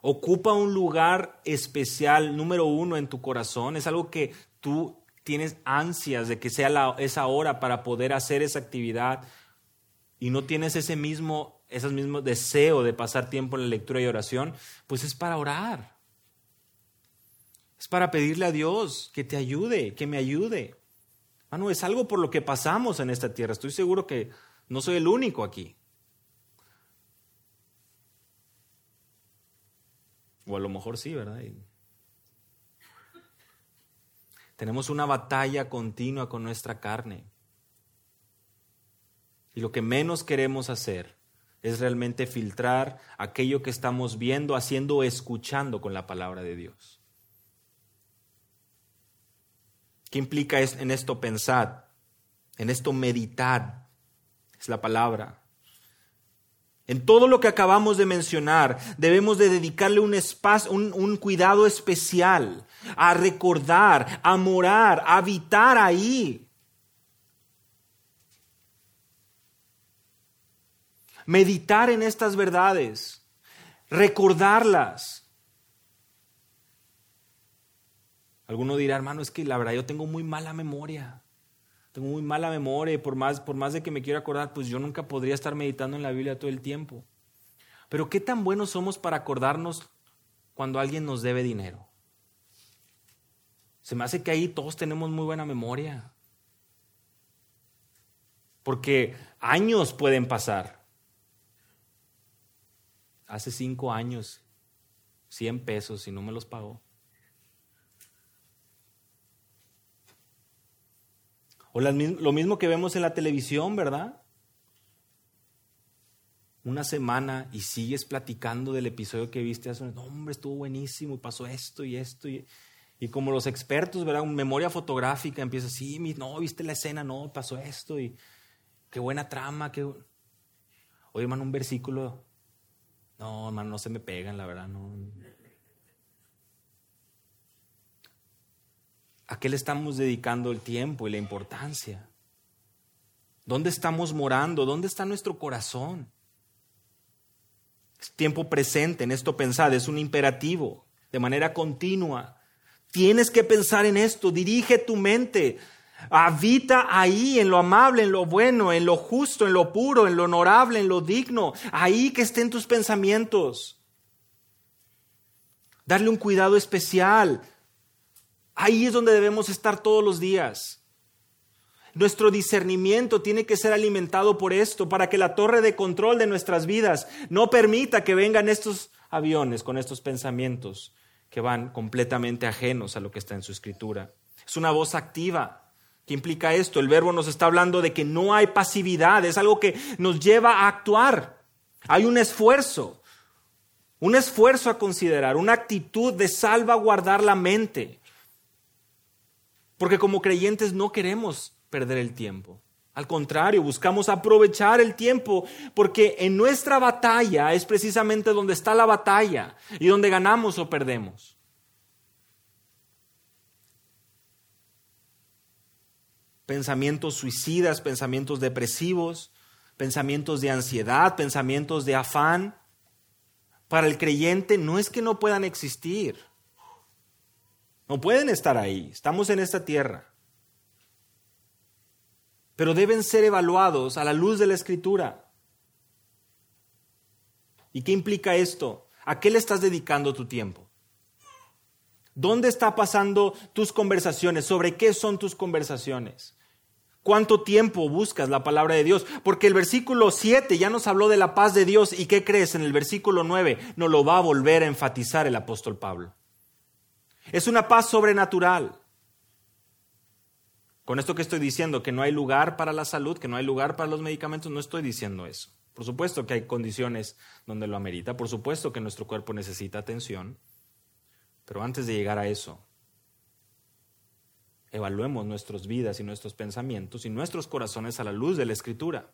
Ocupa un lugar especial, número uno, en tu corazón. Es algo que tú tienes ansias de que sea esa hora para poder hacer esa actividad y no tienes ese mismo, ese mismo deseo de pasar tiempo en la lectura y oración, pues es para orar. Es para pedirle a Dios que te ayude, que me ayude. Mano, es algo por lo que pasamos en esta tierra. Estoy seguro que no soy el único aquí. O a lo mejor sí, ¿verdad? Tenemos una batalla continua con nuestra carne. Y lo que menos queremos hacer es realmente filtrar aquello que estamos viendo, haciendo escuchando con la palabra de Dios. ¿Qué implica en esto pensar? En esto meditar. Es la palabra. En todo lo que acabamos de mencionar, debemos de dedicarle un, espacio, un, cuidado especial a recordar, a morar, a habitar ahí. Meditar en estas verdades, recordarlas. Alguno dirá, hermano, es que la verdad yo tengo muy mala memoria. Tengo muy mala memoria y por más, por más de que me quiera acordar, pues yo nunca podría estar meditando en la Biblia todo el tiempo. Pero qué tan buenos somos para acordarnos cuando alguien nos debe dinero. Se me hace que ahí todos tenemos muy buena memoria. Porque años pueden pasar. Hace cinco años, 100 pesos y no me los pagó. O lo mismo que vemos en la televisión, ¿verdad? Una semana y sigues platicando del episodio que viste hace un hombre, estuvo buenísimo, pasó esto y esto. Y, y como los expertos, ¿verdad? Memoria fotográfica empieza, sí, no, viste la escena, no, pasó esto y qué buena trama, qué... Oye, hermano, un versículo, no, hermano, no se me pegan, la verdad, no. ¿A qué le estamos dedicando el tiempo y la importancia? ¿Dónde estamos morando? ¿Dónde está nuestro corazón? Es tiempo presente en esto pensad, es un imperativo, de manera continua. Tienes que pensar en esto, dirige tu mente, habita ahí en lo amable, en lo bueno, en lo justo, en lo puro, en lo honorable, en lo digno, ahí que estén tus pensamientos. Darle un cuidado especial, Ahí es donde debemos estar todos los días. Nuestro discernimiento tiene que ser alimentado por esto, para que la torre de control de nuestras vidas no permita que vengan estos aviones con estos pensamientos que van completamente ajenos a lo que está en su escritura. Es una voz activa. ¿Qué implica esto? El verbo nos está hablando de que no hay pasividad, es algo que nos lleva a actuar. Hay un esfuerzo, un esfuerzo a considerar, una actitud de salvaguardar la mente, porque como creyentes no queremos perder el tiempo. Al contrario, buscamos aprovechar el tiempo porque en nuestra batalla es precisamente donde está la batalla y donde ganamos o perdemos. Pensamientos suicidas, pensamientos depresivos, pensamientos de ansiedad, pensamientos de afán. Para el creyente no es que no puedan existir no pueden estar ahí. Estamos en esta tierra. Pero deben ser evaluados a la luz de la escritura. ¿Y qué implica esto? ¿A qué le estás dedicando tu tiempo? ¿Dónde está pasando tus conversaciones? ¿Sobre qué son tus conversaciones? ¿Cuánto tiempo buscas la palabra de Dios? Porque el versículo 7 ya nos habló de la paz de Dios y ¿qué crees? En el versículo 9 nos lo va a volver a enfatizar el apóstol Pablo. Es una paz sobrenatural. Con esto que estoy diciendo, que no hay lugar para la salud, que no hay lugar para los medicamentos, no estoy diciendo eso. Por supuesto que hay condiciones donde lo amerita, por supuesto que nuestro cuerpo necesita atención, pero antes de llegar a eso, evaluemos nuestras vidas y nuestros pensamientos y nuestros corazones a la luz de la Escritura.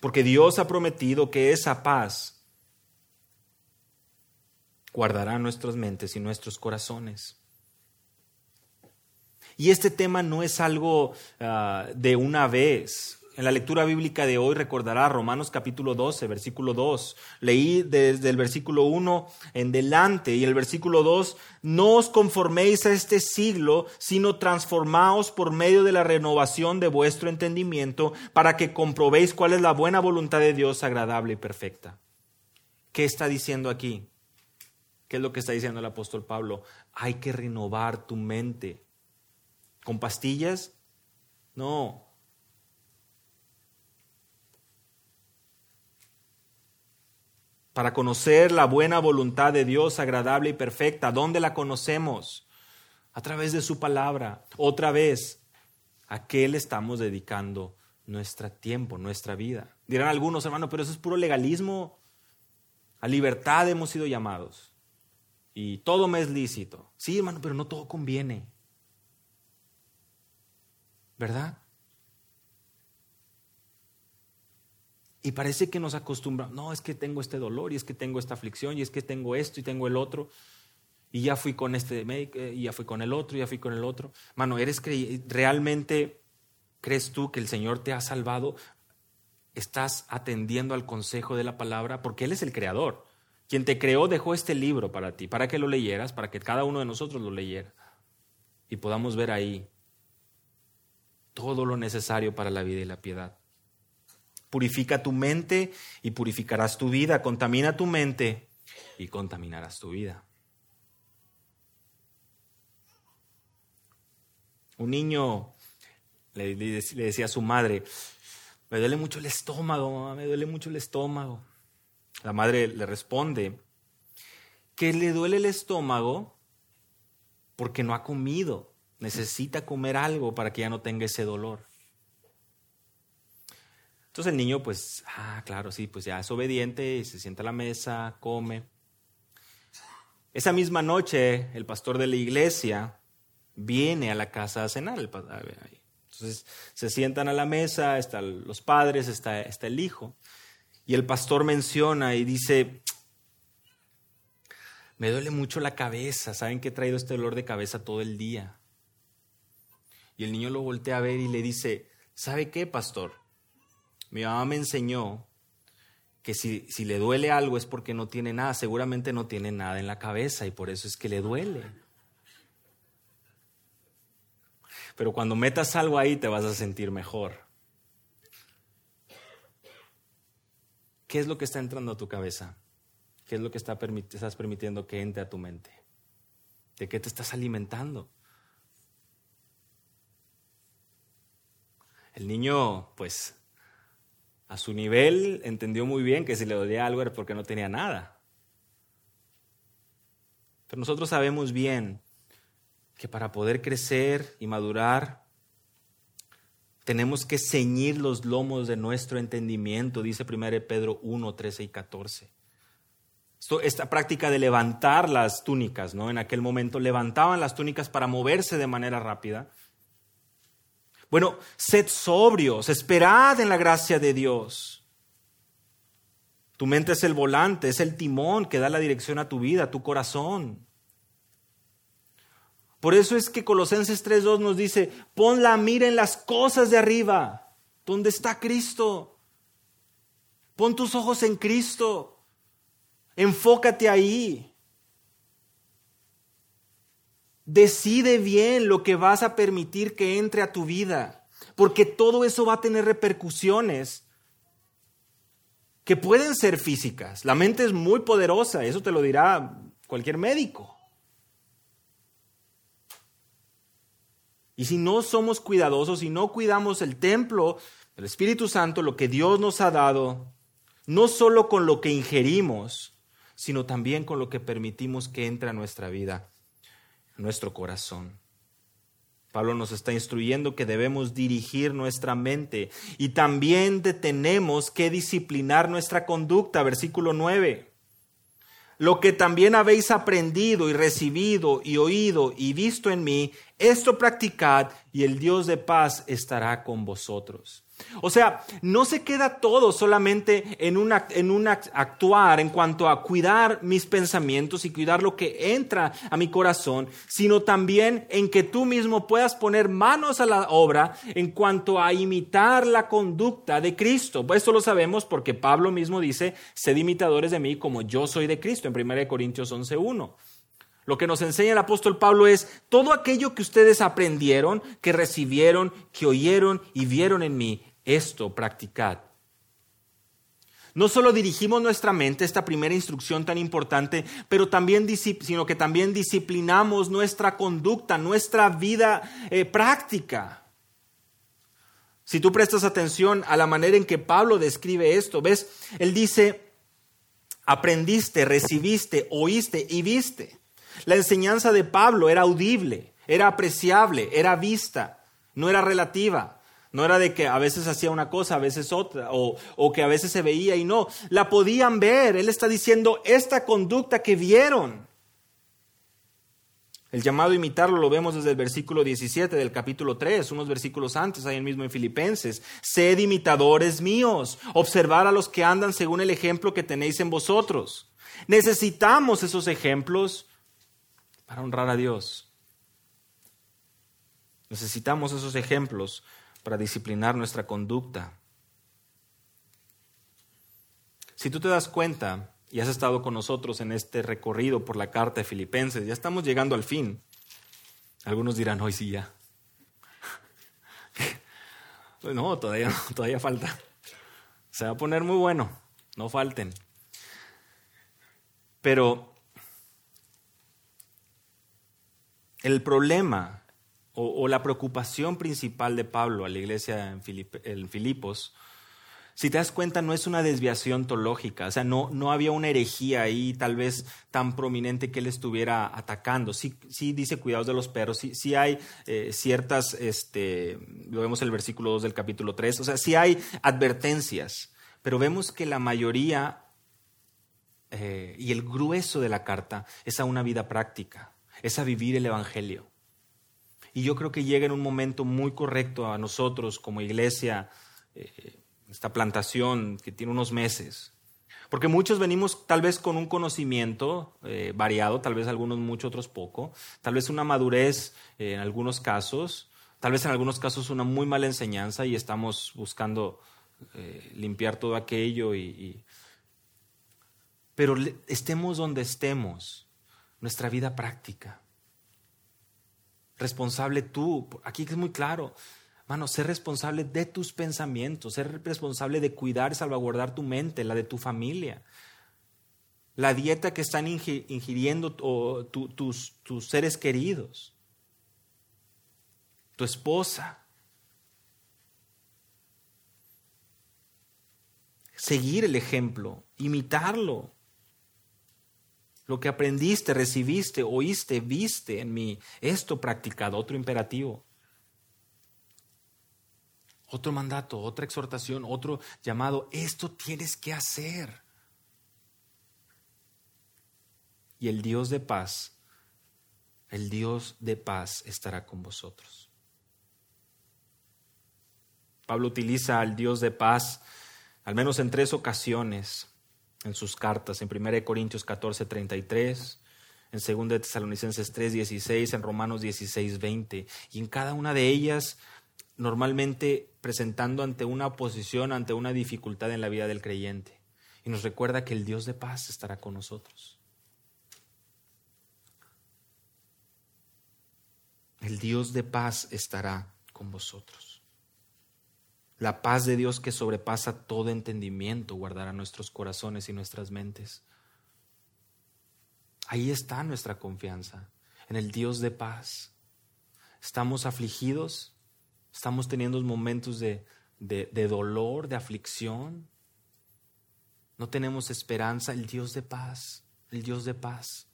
Porque Dios ha prometido que esa paz guardará nuestras mentes y nuestros corazones. Y este tema no es algo ah, de una vez. En la lectura bíblica de hoy recordará Romanos capítulo 12, versículo 2. Leí desde el versículo 1 en delante y el versículo 2, no os conforméis a este siglo, sino transformaos por medio de la renovación de vuestro entendimiento para que comprobéis cuál es la buena voluntad de Dios agradable y perfecta. ¿Qué está diciendo aquí? ¿Qué es lo que está diciendo el apóstol Pablo? Hay que renovar tu mente. ¿Con pastillas? No. Para conocer la buena voluntad de Dios agradable y perfecta, ¿dónde la conocemos? A través de su palabra. Otra vez, ¿a qué le estamos dedicando nuestro tiempo, nuestra vida? Dirán algunos, hermanos, pero eso es puro legalismo. A libertad hemos sido llamados y todo me es lícito. Sí, hermano, pero no todo conviene. ¿Verdad? Y parece que nos acostumbramos, no, es que tengo este dolor y es que tengo esta aflicción y es que tengo esto y tengo el otro. Y ya fui con este médico y ya fui con el otro y ya fui con el otro. Mano, ¿eres realmente crees tú que el Señor te ha salvado? ¿Estás atendiendo al consejo de la palabra? Porque Él es el creador. Quien te creó dejó este libro para ti, para que lo leyeras, para que cada uno de nosotros lo leyera y podamos ver ahí todo lo necesario para la vida y la piedad. Purifica tu mente y purificarás tu vida. Contamina tu mente y contaminarás tu vida. Un niño le, decía a su madre, me duele mucho el estómago, me duele mucho el estómago. La madre le responde que le duele el estómago porque no ha comido. Necesita comer algo para que ya no tenga ese dolor. Entonces el niño, pues, ah, claro, sí, pues ya es obediente y se sienta a la mesa, come. Esa misma noche, el pastor de la iglesia viene a la casa a cenar. Entonces se sientan a la mesa, están los padres, está, está el hijo. Y el pastor menciona y dice, me duele mucho la cabeza, saben que he traído este dolor de cabeza todo el día. Y el niño lo voltea a ver y le dice, ¿sabe qué, pastor? Mi mamá me enseñó que si, si, le duele algo es porque no tiene nada, seguramente no tiene nada en la cabeza y por eso es que le duele. Pero cuando metas algo ahí te vas a sentir mejor. ¿Qué es lo que está entrando a tu cabeza? ¿Qué es lo que está estás permitiendo que entre a tu mente? ¿De qué te estás alimentando? El niño, pues, a su nivel entendió muy bien que si le dolía algo era porque no tenía nada. Pero nosotros sabemos bien que para poder crecer y madurar tenemos que ceñir los lomos de nuestro entendimiento, dice 1 Pedro 1, 13 y 14. esta práctica de levantar las túnicas, ¿no? En aquel momento levantaban las túnicas para moverse de manera rápida. Bueno, sed sobrios, esperad en la gracia de Dios. Tu mente es el volante, es el timón que da la dirección a tu vida, a tu corazón. Por eso es que Colosenses 3.2 nos dice, pon la mira en las cosas de arriba, donde está Cristo. Pon tus ojos en Cristo. Enfócate ahí. Decide bien lo que vas a permitir que entre a tu vida, porque todo eso va a tener repercusiones que pueden ser físicas. La mente es muy poderosa, eso te lo dirá cualquier médico. Y si no somos cuidadosos, si no cuidamos el templo del Espíritu Santo, lo que Dios nos ha dado, no solo con lo que ingerimos, sino también con lo que permitimos que entre a nuestra vida, nuestro corazón. Pablo nos está instruyendo que debemos dirigir nuestra mente y también tenemos que disciplinar nuestra conducta, versículo 9. Lo que también habéis aprendido y recibido y oído y visto en mí, esto practicad y el Dios de paz estará con vosotros. O sea, no se queda todo solamente en un, en actuar en cuanto a cuidar mis pensamientos y cuidar lo que entra a mi corazón, sino también en que tú mismo puedas poner manos a la obra en cuanto a imitar la conducta de Cristo. Esto lo sabemos porque Pablo mismo dice, sed imitadores de mí como yo soy de Cristo en 1 Corintios 11.1. Lo que nos enseña el apóstol Pablo es todo aquello que ustedes aprendieron, que recibieron, que oyeron y vieron en mí, esto practicad. No solo dirigimos nuestra mente, esta primera instrucción tan importante, pero también, sino que también disciplinamos nuestra conducta, nuestra vida eh, práctica. Si tú prestas atención a la manera en que Pablo describe esto, ves, él dice, aprendiste, recibiste, oíste y viste. La enseñanza de Pablo era audible, era apreciable, era vista, no era relativa. No era de que a veces hacía una cosa, a veces otra, o, o, que a veces se veía y no. La podían ver. Él está diciendo esta conducta que vieron. El llamado a imitarlo lo vemos desde el versículo 17 del capítulo 3, unos versículos antes, ahí mismo en Filipenses. Sed imitadores míos, observar a los que andan según el ejemplo que tenéis en vosotros. Necesitamos esos ejemplos para honrar a Dios. Necesitamos esos ejemplos para disciplinar nuestra conducta. Si tú te das cuenta y has estado con nosotros en este recorrido por la carta de Filipenses, ya estamos llegando al fin. Algunos dirán, hoy sí ya. no, todavía, todavía falta. Se va a poner muy bueno, no falten. Pero El problema o, la preocupación principal de Pablo a la iglesia en, Filipos, si te das cuenta, no es una desviación teológica, o sea, no, no había una herejía ahí tal vez tan prominente que él estuviera atacando. Sí, sí dice cuidados de los perros, sí, sí hay eh, ciertas, este, vemos el versículo 2 del capítulo 3, o sea, sí hay advertencias, pero vemos que la mayoría eh, y el grueso de la carta es a una vida práctica es a vivir el Evangelio. Y yo creo que llega en un momento muy correcto a nosotros como iglesia, eh, esta plantación que tiene unos meses. Porque muchos venimos tal vez con un conocimiento eh, variado, tal vez algunos mucho, otros poco, tal vez una madurez eh, en algunos casos, tal vez en algunos casos una muy mala enseñanza y estamos buscando limpiar todo aquello. y... Pero estemos donde estemos, nuestra vida práctica. Responsable tú, aquí es muy claro, Mano, ser responsable de tus pensamientos, ser responsable de cuidar y salvaguardar tu mente, la de tu familia. La dieta que están ingiriendo tus, tus seres queridos, tu esposa. Seguir el ejemplo, imitarlo. Lo que aprendiste, recibiste, oíste, viste en mí, esto practicado, otro imperativo. Otro mandato, otra exhortación, otro llamado, esto tienes que hacer. Y el Dios de paz, el Dios de paz estará con vosotros. Pablo utiliza al Dios de paz al menos en tres ocasiones en sus cartas, en 1 Corintios 14, 33, en 2 Tesalonicenses 3, 16, en Romanos 16, 20. Y en cada una de ellas, normalmente presentando ante una oposición, ante una dificultad en la vida del creyente. Y nos recuerda que el Dios de paz estará con nosotros. El Dios de paz estará con vosotros. La paz de Dios que sobrepasa todo entendimiento guardará nuestros corazones y nuestras mentes. Ahí está nuestra confianza, en el Dios de paz. Estamos afligidos, estamos teniendo momentos de, de, dolor, de aflicción. No tenemos esperanza, el Dios de paz, el Dios de paz.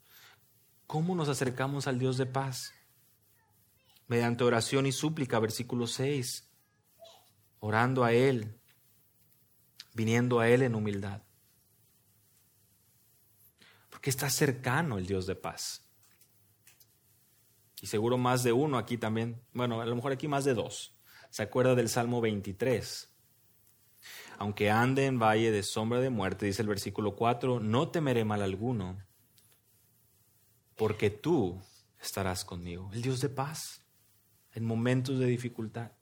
¿Cómo nos acercamos al Dios de paz? Mediante oración y súplica, versículo 6 orando a Él, viniendo a Él en humildad. Porque está cercano el Dios de paz. Y seguro más de uno aquí también, bueno, a lo mejor aquí más de dos. ¿Se acuerda del Salmo 23? Aunque ande en valle de sombra de muerte, dice el versículo 4, no temeré mal alguno, porque tú estarás conmigo. El Dios de paz en momentos de dificultad.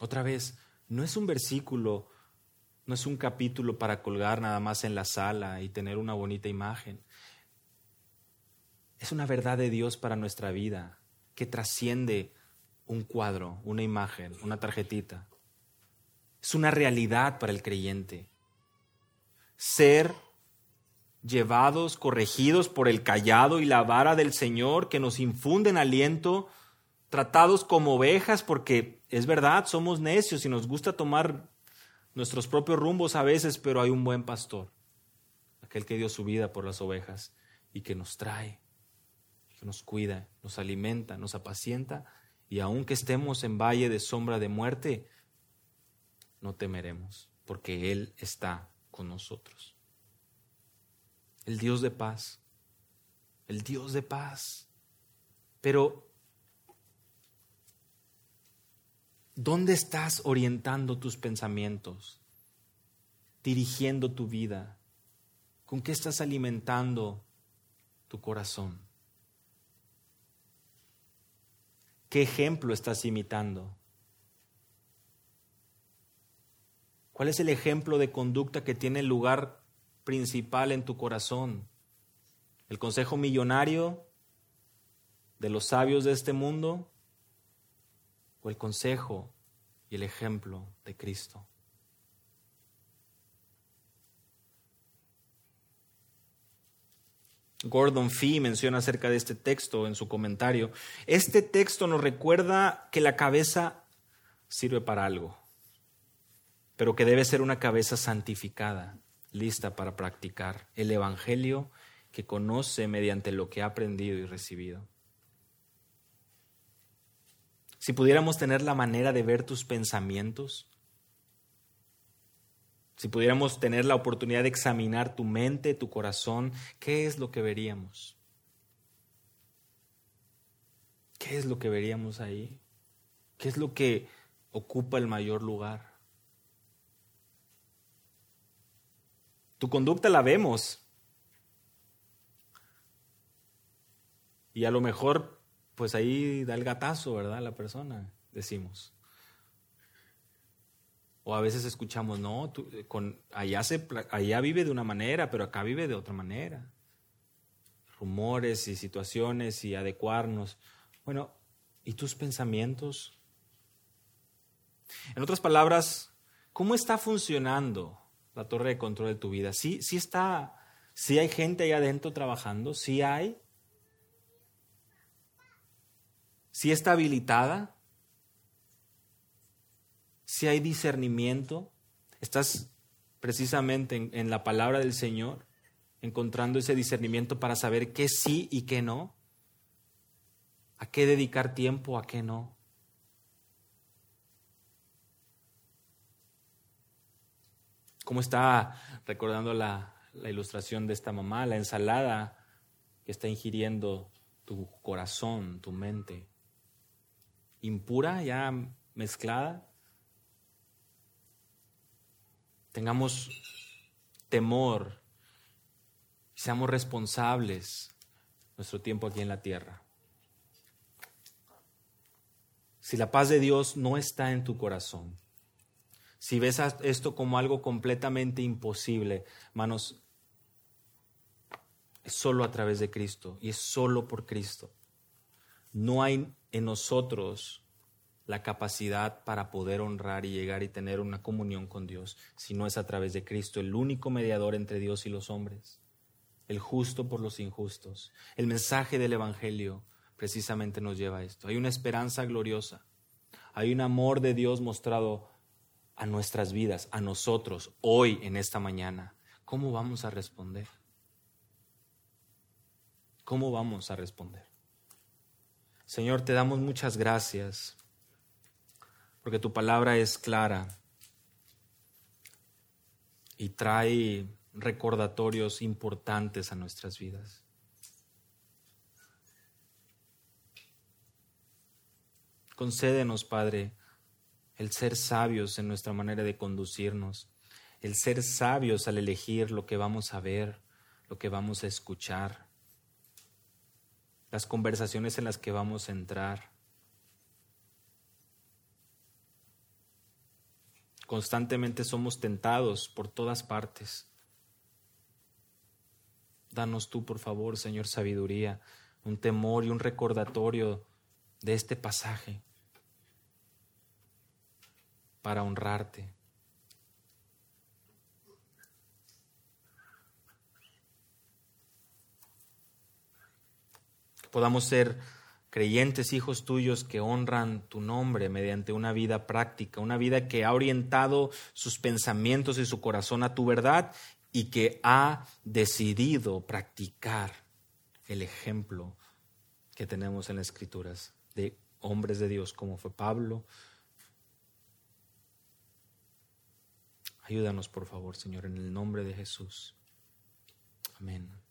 Otra vez, no es un versículo, no es un capítulo para colgar nada más en la sala y tener una bonita imagen. Es una verdad de Dios para nuestra vida que trasciende un cuadro, una imagen, una tarjetita. Es una realidad para el creyente. Ser llevados, corregidos por el callado y la vara del Señor que nos infunden aliento tratados como ovejas porque es verdad, somos necios y nos gusta tomar nuestros propios rumbos a veces, pero hay un buen pastor, aquel que dio su vida por las ovejas y que nos trae, que nos cuida, nos alimenta, nos apacienta y aunque estemos en valle de sombra de muerte, no temeremos porque Él está con nosotros. El Dios de paz, el Dios de paz. Pero ¿Dónde estás orientando tus pensamientos? Dirigiendo tu vida. ¿Con qué estás alimentando tu corazón? ¿Qué ejemplo estás imitando? ¿Cuál es el ejemplo de conducta que tiene lugar principal en tu corazón? ¿El consejo millonario de los sabios de este mundo? O el consejo y el ejemplo de Cristo. Gordon Fee menciona acerca de este texto en su comentario. Este texto nos recuerda que la cabeza sirve para algo, pero que debe ser una cabeza santificada, lista para practicar el Evangelio que conoce mediante lo que ha aprendido y recibido. Si pudiéramos tener la manera de ver tus pensamientos, si pudiéramos tener la oportunidad de examinar tu mente, tu corazón, ¿qué es lo que veríamos? ¿Qué es lo que veríamos ahí? ¿Qué es lo que ocupa el mayor lugar? Tu conducta la vemos. Y a lo mejor pues ahí da el gatazo, ¿verdad? La persona, decimos. O a veces escuchamos, no, con, allá, se, allá vive de una manera, pero acá vive de otra manera. Rumores y situaciones y adecuarnos. Bueno, ¿y tus pensamientos? En otras palabras, ¿cómo está funcionando la torre de control de tu vida? ¿Sí, sí está, sí hay gente ahí adentro trabajando? ¿Sí hay? Si está habilitada, si hay discernimiento, estás precisamente en, la palabra del Señor, encontrando ese discernimiento para saber qué sí y qué no, a qué dedicar tiempo, a qué no. ¿Cómo está recordando la, la ilustración de esta mamá, la ensalada que está ingiriendo tu corazón, tu mente? Impura, ya mezclada. Tengamos temor, seamos responsables nuestro tiempo aquí en la tierra. Si la paz de Dios no está en tu corazón, si ves esto como algo completamente imposible, hermanos, es solo a través de Cristo y es solo por Cristo. No hay en nosotros la capacidad para poder honrar y llegar y tener una comunión con Dios, si no es a través de Cristo, el único mediador entre Dios y los hombres, el justo por los injustos. El mensaje del Evangelio precisamente nos lleva a esto. Hay una esperanza gloriosa, hay un amor de Dios mostrado a nuestras vidas, a nosotros, hoy, en esta mañana. ¿Cómo vamos a responder? ¿Cómo vamos a responder? Señor, te damos muchas gracias porque tu palabra es clara y trae recordatorios importantes a nuestras vidas. Concédenos, Padre, el ser sabios en nuestra manera de conducirnos, el ser sabios al elegir lo que vamos a ver, lo que vamos a escuchar, las conversaciones en las que vamos a entrar. Constantemente somos tentados por todas partes. Danos tú, por favor, Señor, sabiduría, un temor y un recordatorio de este pasaje para honrarte. Podamos ser creyentes, hijos tuyos que honran tu nombre mediante una vida práctica, una vida que ha orientado sus pensamientos y su corazón a tu verdad y que ha decidido practicar el ejemplo que tenemos en las escrituras de hombres de Dios como fue Pablo. Ayúdanos por favor, Señor, en el nombre de Jesús. Amén.